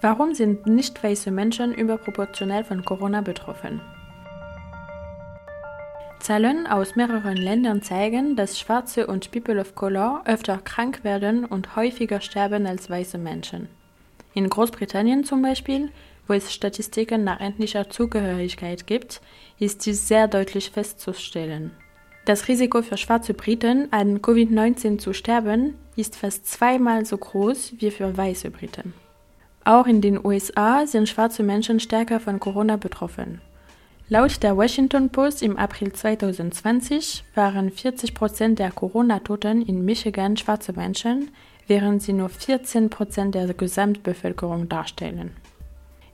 Warum sind nicht weiße Menschen überproportional von Corona betroffen? Zahlen aus mehreren Ländern zeigen, dass Schwarze und People of Color öfter krank werden und häufiger sterben als weiße Menschen. In Großbritannien zum Beispiel, wo es Statistiken nach ethnischer Zugehörigkeit gibt, ist dies sehr deutlich festzustellen. Das Risiko für schwarze Briten, an Covid-19 zu sterben, ist fast zweimal so groß wie für weiße Briten. Auch in den USA sind schwarze Menschen stärker von Corona betroffen. Laut der Washington Post im April 2020 waren 40 Prozent der Corona-Toten in Michigan schwarze Menschen, während sie nur 14 Prozent der Gesamtbevölkerung darstellen.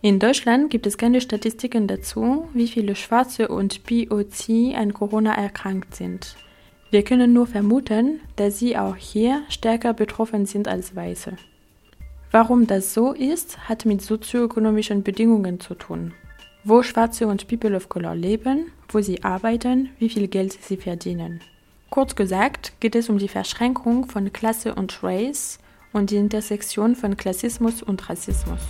In Deutschland gibt es keine Statistiken dazu, wie viele Schwarze und POC an Corona erkrankt sind. Wir können nur vermuten, dass sie auch hier stärker betroffen sind als Weiße. Warum das so ist, hat mit sozioökonomischen Bedingungen zu tun. Wo Schwarze und People of Color leben, wo sie arbeiten, wie viel Geld sie verdienen. Kurz gesagt geht es um die Verschränkung von Klasse und Race und die Intersektion von Klassismus und Rassismus.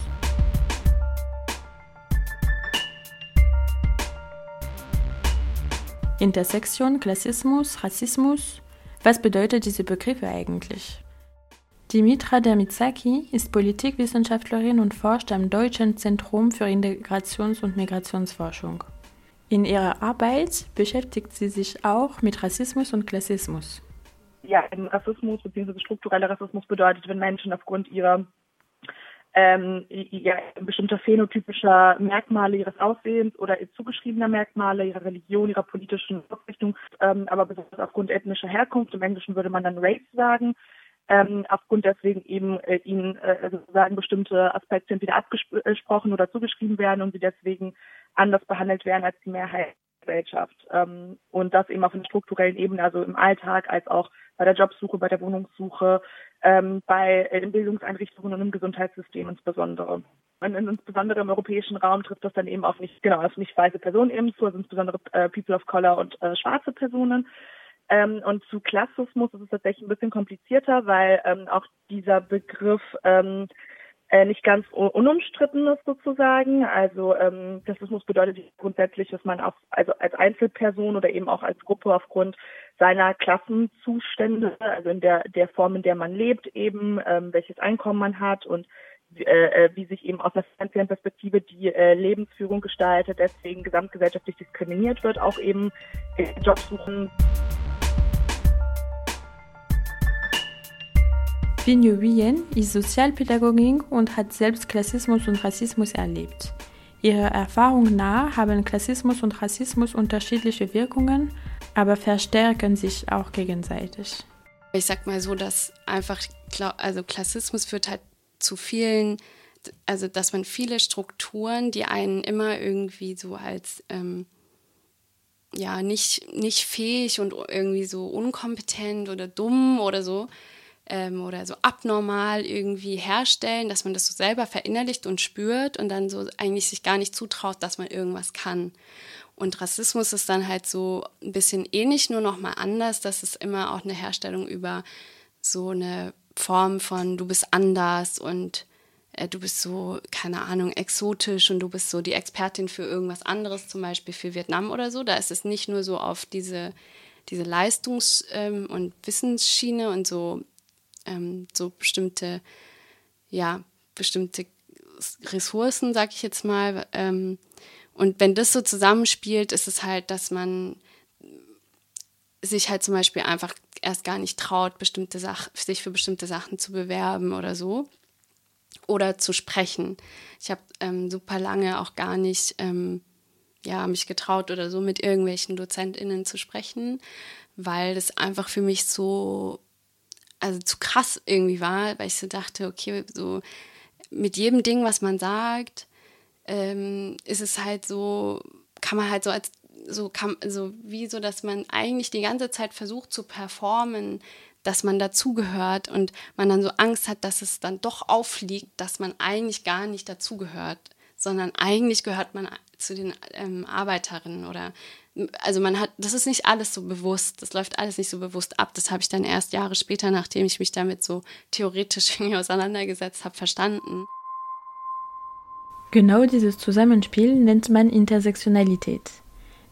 Intersektion, Klassismus, Rassismus. Was bedeutet diese Begriffe eigentlich? Dimitra Dermitsaki ist Politikwissenschaftlerin und forscht am Deutschen Zentrum für Integrations- und Migrationsforschung. In ihrer Arbeit beschäftigt sie sich auch mit Rassismus und Klassismus. Ja, Rassismus bzw. struktureller Rassismus bedeutet, wenn Menschen aufgrund ihrer ähm, ja, bestimmter phänotypischer Merkmale ihres Aussehens oder zugeschriebener Merkmale, ihrer Religion, ihrer politischen Ausrichtung, ähm, aber besonders aufgrund ethnischer Herkunft, im Englischen würde man dann Race sagen, ähm, aufgrund deswegen eben äh, ihnen äh, sozusagen bestimmte Aspekte entweder abgesprochen oder zugeschrieben werden und sie deswegen anders behandelt werden als die Mehrheit Gesellschaft. Ähm, und das eben auf einer strukturellen Ebene, also im Alltag als auch bei der Jobsuche, bei der Wohnungssuche, ähm, bei äh, in Bildungseinrichtungen und im Gesundheitssystem insbesondere. Und insbesondere im europäischen Raum trifft das dann eben auf nicht, genau, auf nicht weiße Personen eben zu, also insbesondere äh, People of Color und äh, schwarze Personen. Ähm, und zu Klassismus ist es tatsächlich ein bisschen komplizierter, weil ähm, auch dieser Begriff ähm, äh, nicht ganz unumstritten ist sozusagen. Also ähm, Klassismus bedeutet grundsätzlich, dass man auch also als Einzelperson oder eben auch als Gruppe aufgrund seiner Klassenzustände, also in der der Form, in der man lebt, eben ähm, welches Einkommen man hat und äh, äh wie sich eben aus einer finanziellen Perspektive die äh, Lebensführung gestaltet, deswegen gesamtgesellschaftlich diskriminiert wird, auch eben Jobsuchen. Vinyo Wien ist Sozialpädagogin und hat selbst Klassismus und Rassismus erlebt. Ihrer Erfahrung nach haben Klassismus und Rassismus unterschiedliche Wirkungen, aber verstärken sich auch gegenseitig. Ich sag mal so, dass einfach, also Klassismus führt halt zu vielen, also dass man viele Strukturen, die einen immer irgendwie so als ähm, ja nicht, nicht fähig und irgendwie so unkompetent oder dumm oder so ähm, oder so abnormal irgendwie herstellen, dass man das so selber verinnerlicht und spürt und dann so eigentlich sich gar nicht zutraut, dass man irgendwas kann. Und Rassismus ist dann halt so ein bisschen ähnlich, nur noch mal anders. Das ist immer auch eine Herstellung über so eine Form von du bist anders und äh, du bist so, keine Ahnung, exotisch und du bist so die Expertin für irgendwas anderes, zum Beispiel für Vietnam oder so. Da ist es nicht nur so auf diese, diese Leistungs- ähm, und Wissensschiene und so ähm, so bestimmte, ja, bestimmte Ressourcen, sag ich jetzt mal. Ähm, und wenn das so zusammenspielt, ist es halt, dass man sich halt zum Beispiel einfach erst gar nicht traut, bestimmte Sach sich für bestimmte Sachen zu bewerben oder so. Oder zu sprechen. Ich habe ähm, super lange auch gar nicht ähm, ja, mich getraut oder so mit irgendwelchen DozentInnen zu sprechen, weil das einfach für mich so also zu krass irgendwie war, weil ich so dachte, okay, so mit jedem Ding, was man sagt, ähm, ist es halt so, kann man halt so als so kann so wie so, dass man eigentlich die ganze Zeit versucht zu performen, dass man dazugehört und man dann so Angst hat, dass es dann doch auffliegt, dass man eigentlich gar nicht dazugehört, sondern eigentlich gehört man zu den ähm, Arbeiterinnen oder also man hat, das ist nicht alles so bewusst, das läuft alles nicht so bewusst ab. Das habe ich dann erst Jahre später, nachdem ich mich damit so theoretisch irgendwie auseinandergesetzt habe, verstanden. Genau dieses Zusammenspiel nennt man Intersektionalität.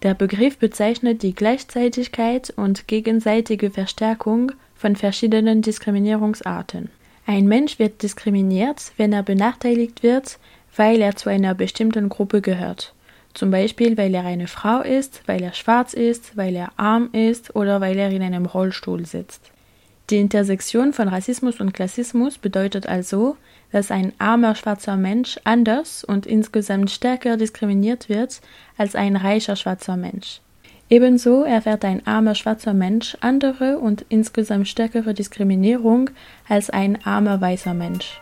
Der Begriff bezeichnet die Gleichzeitigkeit und gegenseitige Verstärkung von verschiedenen Diskriminierungsarten. Ein Mensch wird diskriminiert, wenn er benachteiligt wird, weil er zu einer bestimmten Gruppe gehört. Zum Beispiel, weil er eine Frau ist, weil er schwarz ist, weil er arm ist oder weil er in einem Rollstuhl sitzt. Die Intersektion von Rassismus und Klassismus bedeutet also, dass ein armer schwarzer Mensch anders und insgesamt stärker diskriminiert wird als ein reicher schwarzer Mensch. Ebenso erfährt ein armer schwarzer Mensch andere und insgesamt stärkere Diskriminierung als ein armer weißer Mensch.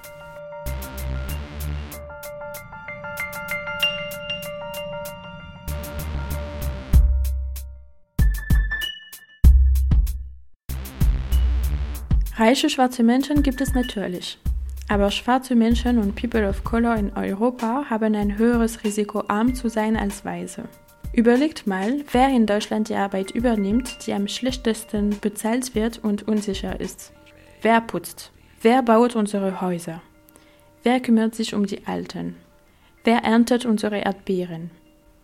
Reiche schwarze Menschen gibt es natürlich. Aber schwarze Menschen und People of Color in Europa haben ein höheres Risiko, arm zu sein als Weiße. Überlegt mal, wer in Deutschland die Arbeit übernimmt, die am schlechtesten bezahlt wird und unsicher ist. Wer putzt? Wer baut unsere Häuser? Wer kümmert sich um die Alten? Wer erntet unsere Erdbeeren?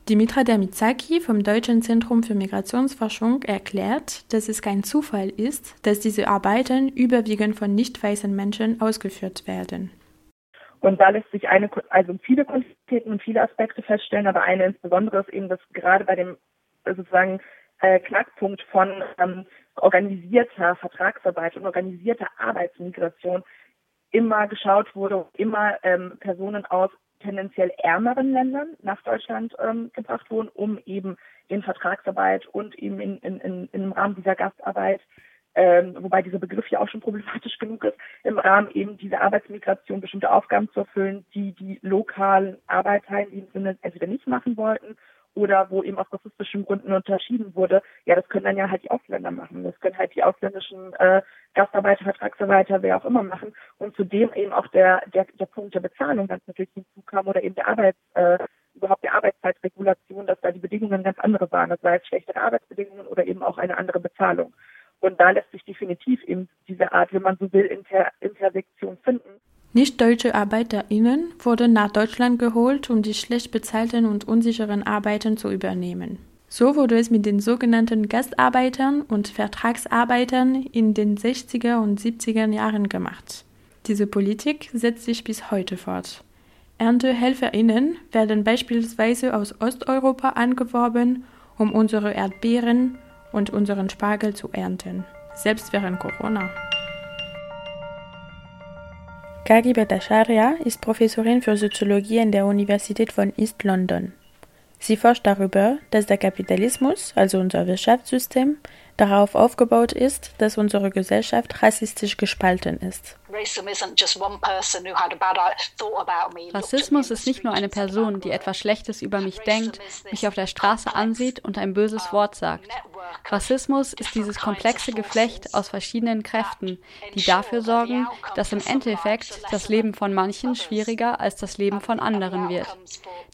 Dimitra Damizaki vom Deutschen Zentrum für Migrationsforschung erklärt, dass es kein Zufall ist, dass diese Arbeiten überwiegend von nicht weißen Menschen ausgeführt werden. Und da lässt sich eine, also viele Quantitäten und viele Aspekte feststellen, aber eine insbesondere ist eben, dass gerade bei dem sozusagen äh, Knackpunkt von ähm, organisierter Vertragsarbeit und organisierter Arbeitsmigration immer geschaut wurde, immer ähm, Personen aus tendenziell ärmeren Ländern nach Deutschland ähm, gebracht wurden, um eben in Vertragsarbeit und eben in, in, in, im Rahmen dieser Gastarbeit, ähm, wobei dieser Begriff ja auch schon problematisch genug ist, im Rahmen eben dieser Arbeitsmigration bestimmte Aufgaben zu erfüllen, die die lokalen Arbeiter in diesem Sinne entweder nicht machen wollten oder wo eben aus rassistischen Gründen unterschieden wurde, ja, das können dann ja halt die Ausländer machen. Das können halt die ausländischen äh, Gastarbeiter, Vertragsarbeiter, wer auch immer machen. Und zudem eben auch der, der, der Punkt der Bezahlung ganz natürlich hinzukam oder eben der Arbeits, äh, überhaupt der Arbeitszeitregulation, dass da die Bedingungen ganz andere waren. Das war jetzt schlechtere Arbeitsbedingungen oder eben auch eine andere Bezahlung. Und da lässt sich definitiv eben diese Art, wenn man so will, Inter Intersektion finden. Nicht-deutsche ArbeiterInnen wurden nach Deutschland geholt, um die schlecht bezahlten und unsicheren Arbeiten zu übernehmen. So wurde es mit den sogenannten Gastarbeitern und Vertragsarbeitern in den 60er und 70er Jahren gemacht. Diese Politik setzt sich bis heute fort. ErntehelferInnen werden beispielsweise aus Osteuropa angeworben, um unsere Erdbeeren und unseren Spargel zu ernten, selbst während Corona. Kagi Bhattacharya ist Professorin für Soziologie an der Universität von East London. Sie forscht darüber, dass der Kapitalismus, also unser Wirtschaftssystem, darauf aufgebaut ist, dass unsere Gesellschaft rassistisch gespalten ist. Rassismus ist nicht nur eine Person, die etwas Schlechtes über mich denkt, mich auf der Straße ansieht und ein böses Wort sagt. Rassismus ist dieses komplexe Geflecht aus verschiedenen Kräften, die dafür sorgen, dass im Endeffekt das Leben von manchen schwieriger als das Leben von anderen wird.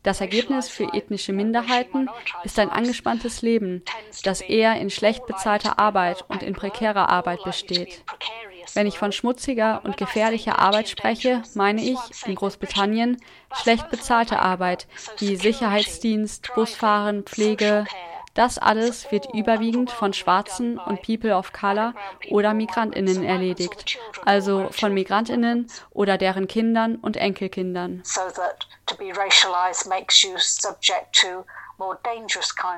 Das Ergebnis für ethnische Minderheiten ist ein angespanntes Leben, das eher in schlecht bezahlter Arbeit und in prekärer Arbeit besteht. Wenn ich von schmutziger und gefährlicher Arbeit spreche, meine ich in Großbritannien schlecht bezahlte Arbeit wie Sicherheitsdienst, Busfahren, Pflege, das alles wird überwiegend von Schwarzen und People of Color oder Migrantinnen erledigt, also von Migrantinnen oder deren Kindern und Enkelkindern.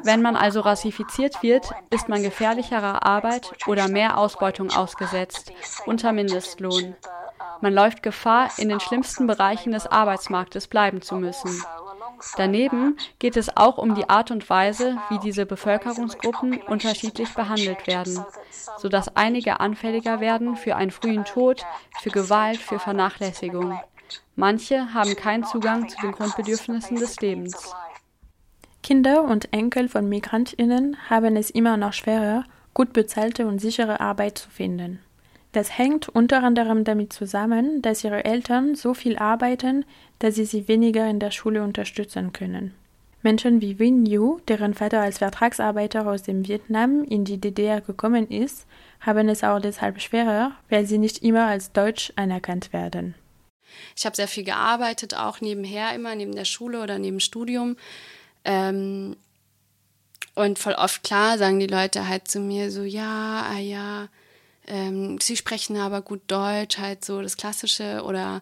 Wenn man also rassifiziert wird, ist man gefährlicherer Arbeit oder mehr Ausbeutung ausgesetzt, unter Mindestlohn. Man läuft Gefahr, in den schlimmsten Bereichen des Arbeitsmarktes bleiben zu müssen. Daneben geht es auch um die Art und Weise, wie diese Bevölkerungsgruppen unterschiedlich behandelt werden, sodass einige anfälliger werden für einen frühen Tod, für Gewalt, für Vernachlässigung. Manche haben keinen Zugang zu den Grundbedürfnissen des Lebens. Kinder und Enkel von Migrantinnen haben es immer noch schwerer, gut bezahlte und sichere Arbeit zu finden. Das hängt unter anderem damit zusammen, dass ihre Eltern so viel arbeiten, dass sie sie weniger in der Schule unterstützen können. Menschen wie Win Yu, deren Vater als Vertragsarbeiter aus dem Vietnam in die DDR gekommen ist, haben es auch deshalb schwerer, weil sie nicht immer als deutsch anerkannt werden. Ich habe sehr viel gearbeitet, auch nebenher immer, neben der Schule oder neben Studium. Ähm, und voll oft klar sagen die Leute halt zu mir so, ja, ah ja, ähm, sie sprechen aber gut Deutsch, halt so das Klassische oder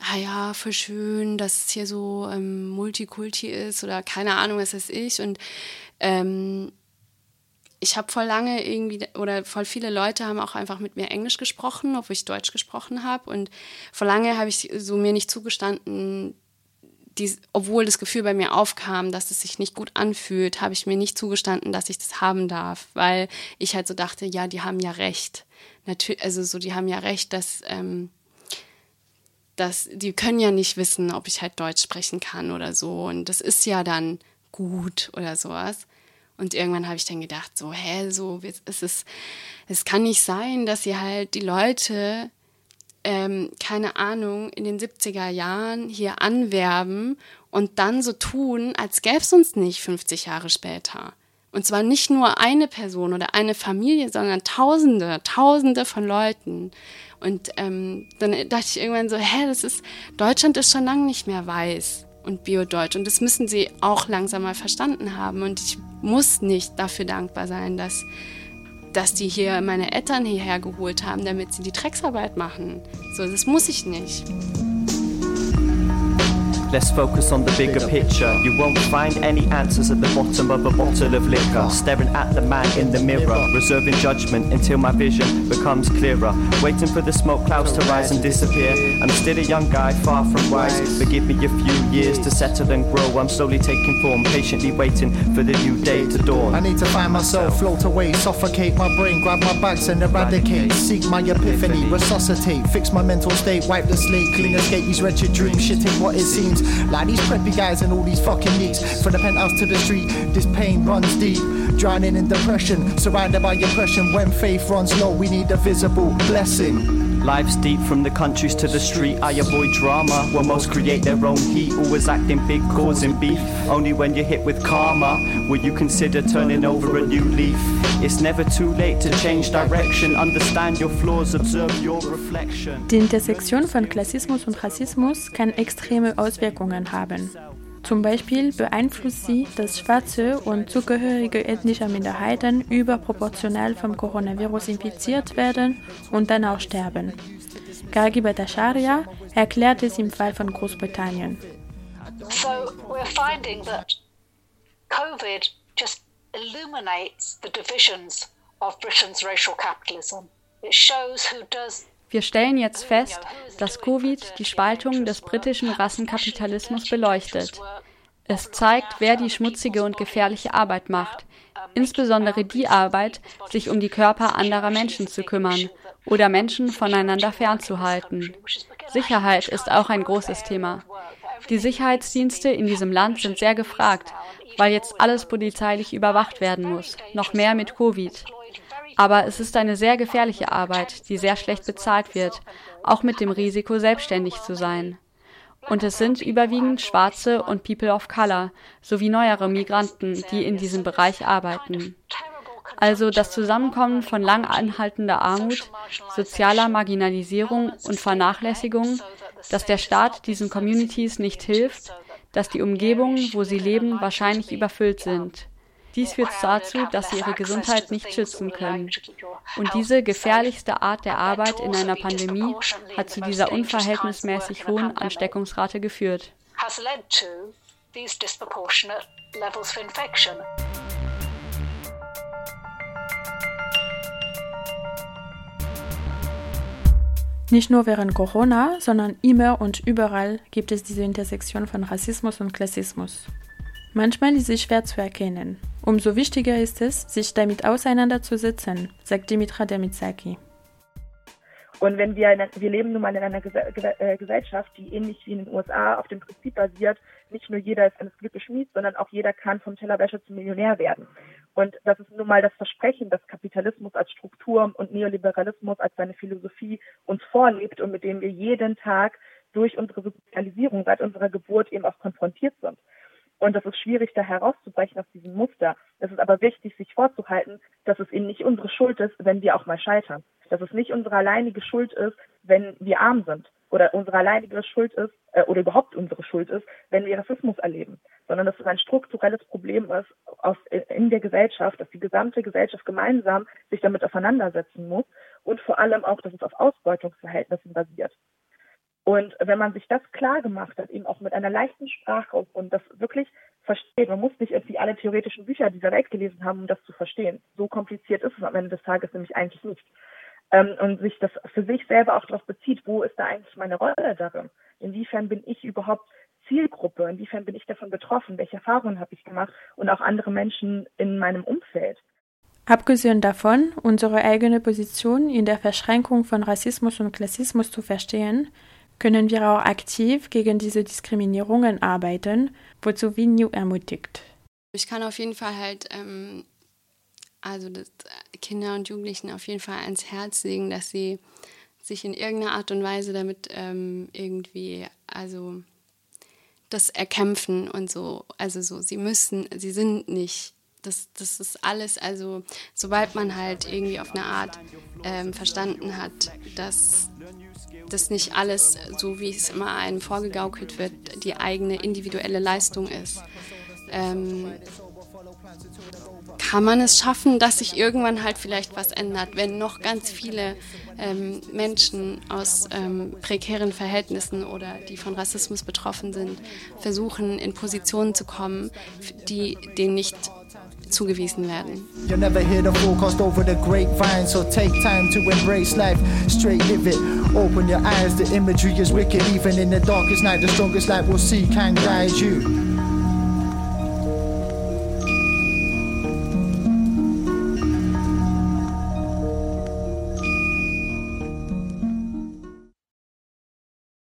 ah ja, voll schön, dass es hier so ähm, Multikulti ist oder keine Ahnung, was weiß ich. Und ähm, ich habe voll lange irgendwie, oder voll viele Leute haben auch einfach mit mir Englisch gesprochen, obwohl ich Deutsch gesprochen habe. Und vor lange habe ich so mir nicht zugestanden, die, obwohl das Gefühl bei mir aufkam, dass es sich nicht gut anfühlt, habe ich mir nicht zugestanden, dass ich das haben darf, weil ich halt so dachte, ja, die haben ja recht. Natürlich, also so, die haben ja recht, dass ähm, dass die können ja nicht wissen, ob ich halt Deutsch sprechen kann oder so. Und das ist ja dann gut oder sowas. Und irgendwann habe ich dann gedacht, so, hä, so, es ist, es kann nicht sein, dass sie halt die Leute, ähm, keine Ahnung, in den 70er Jahren hier anwerben und dann so tun, als gäbe es uns nicht 50 Jahre später. Und zwar nicht nur eine Person oder eine Familie, sondern Tausende, Tausende von Leuten. Und ähm, dann dachte ich irgendwann so, hä, das ist, Deutschland ist schon lange nicht mehr weiß und biodeutsch. Und das müssen sie auch langsam mal verstanden haben. Und ich muss nicht dafür dankbar sein, dass, dass die hier meine Eltern hierher geholt haben, damit sie die Drecksarbeit machen. So, das muss ich nicht. Let's focus on the bigger picture. You won't find any answers at the bottom of a bottle of liquor. Staring at the man in the mirror, reserving judgment until my vision becomes clearer. Waiting for the smoke clouds to rise and disappear. I'm still a young guy, far from wise. But give me a few years to settle and grow. I'm slowly taking form, patiently waiting for the new day to dawn. I need to find myself, float away, suffocate my brain, grab my bags and eradicate. Seek my epiphany, resuscitate, fix my mental state, wipe the slate, clean escape these wretched dreams. Shit ain't what it seems. Like these preppy guys and all these fucking leaks. From the penthouse to the street, this pain runs deep. Drowning in depression, surrounded by oppression. When faith runs low, we need a visible blessing. Life's deep from the countries to the street. I avoid drama. Where most create their own heat. Always acting big, causing beef. Only when you're hit with karma will you consider turning over a new leaf. It's never too late to change direction. Understand your flaws, observe your reflection. Die Intersektion von Klassismus und Rassismus kann extreme Auswirkungen haben. Zum Beispiel beeinflusst sie, dass Schwarze und zugehörige ethnischer Minderheiten überproportional vom Coronavirus infiziert werden und dann auch sterben. Gargi Bhattacharya erklärt es im Fall von Großbritannien. So we're finding that COVID just illuminates the divisions of Britain's racial capitalism. It shows who does wir stellen jetzt fest, dass Covid die Spaltung des britischen Rassenkapitalismus beleuchtet. Es zeigt, wer die schmutzige und gefährliche Arbeit macht, insbesondere die Arbeit, sich um die Körper anderer Menschen zu kümmern oder Menschen voneinander fernzuhalten. Sicherheit ist auch ein großes Thema. Die Sicherheitsdienste in diesem Land sind sehr gefragt, weil jetzt alles polizeilich überwacht werden muss, noch mehr mit Covid. Aber es ist eine sehr gefährliche Arbeit, die sehr schlecht bezahlt wird, auch mit dem Risiko, selbstständig zu sein. Und es sind überwiegend Schwarze und People of Color sowie neuere Migranten, die in diesem Bereich arbeiten. Also das Zusammenkommen von lang anhaltender Armut, sozialer Marginalisierung und Vernachlässigung, dass der Staat diesen Communities nicht hilft, dass die Umgebungen, wo sie leben, wahrscheinlich überfüllt sind. Dies führt dazu, dass sie ihre Gesundheit nicht schützen können. Und diese gefährlichste Art der Arbeit in einer Pandemie hat zu dieser unverhältnismäßig hohen Ansteckungsrate geführt. Nicht nur während Corona, sondern immer und überall gibt es diese Intersektion von Rassismus und Klassismus. Manchmal ist sie schwer zu erkennen. Umso wichtiger ist es, sich damit auseinanderzusetzen, sagt Dimitra Demitsaki. Und wenn wir, wir leben nun mal in einer äh, Gesellschaft, die ähnlich wie in den USA auf dem Prinzip basiert, nicht nur jeder ist eines Glückes Schmied, sondern auch jeder kann vom Tellerwäscher zum Millionär werden. Und das ist nun mal das Versprechen, das Kapitalismus als Struktur und Neoliberalismus als seine Philosophie uns vorlebt und mit dem wir jeden Tag durch unsere Sozialisierung seit unserer Geburt eben auch konfrontiert sind. Und das ist schwierig, da herauszubrechen aus diesem Muster. Es ist aber wichtig, sich vorzuhalten, dass es eben nicht unsere Schuld ist, wenn wir auch mal scheitern. Dass es nicht unsere alleinige Schuld ist, wenn wir arm sind. oder unsere alleinige Schuld ist äh, oder überhaupt unsere Schuld ist, wenn wir Rassismus erleben, sondern dass es ein strukturelles Problem ist aus, in der Gesellschaft, dass die gesamte Gesellschaft gemeinsam sich damit auseinandersetzen muss und vor allem auch, dass es auf Ausbeutungsverhältnissen basiert. Und wenn man sich das klar gemacht hat, eben auch mit einer leichten Sprache und das wirklich versteht, man muss nicht irgendwie alle theoretischen Bücher dieser Welt gelesen haben, um das zu verstehen. So kompliziert ist es am Ende des Tages nämlich eigentlich nicht. Ähm, und sich das für sich selber auch darauf bezieht, wo ist da eigentlich meine Rolle darin? Inwiefern bin ich überhaupt Zielgruppe? Inwiefern bin ich davon betroffen? Welche Erfahrungen habe ich gemacht? Und auch andere Menschen in meinem Umfeld. Abgesehen davon, unsere eigene Position in der Verschränkung von Rassismus und Klassismus zu verstehen, können wir auch aktiv gegen diese Diskriminierungen arbeiten, wozu Vinu ermutigt. Ich kann auf jeden Fall halt ähm, also Kinder und Jugendlichen auf jeden Fall ans Herz legen, dass sie sich in irgendeiner Art und Weise damit ähm, irgendwie, also das erkämpfen und so. Also so, sie müssen, sie sind nicht. Das, das ist alles, also sobald man halt irgendwie auf eine Art ähm, verstanden hat, dass das nicht alles, so wie es immer einem vorgegaukelt wird, die eigene individuelle Leistung ist. Ähm, kann man es schaffen, dass sich irgendwann halt vielleicht was ändert, wenn noch ganz viele ähm, Menschen aus ähm, prekären Verhältnissen oder die von Rassismus betroffen sind, versuchen in Positionen zu kommen, die denen nicht zugewiesen werden. You never hear the forecast over the grapevine, so take time to embrace life, straight live it. Open your eyes, the imagery is wicked, even in the darkest night, the strongest light we'll see can guide you.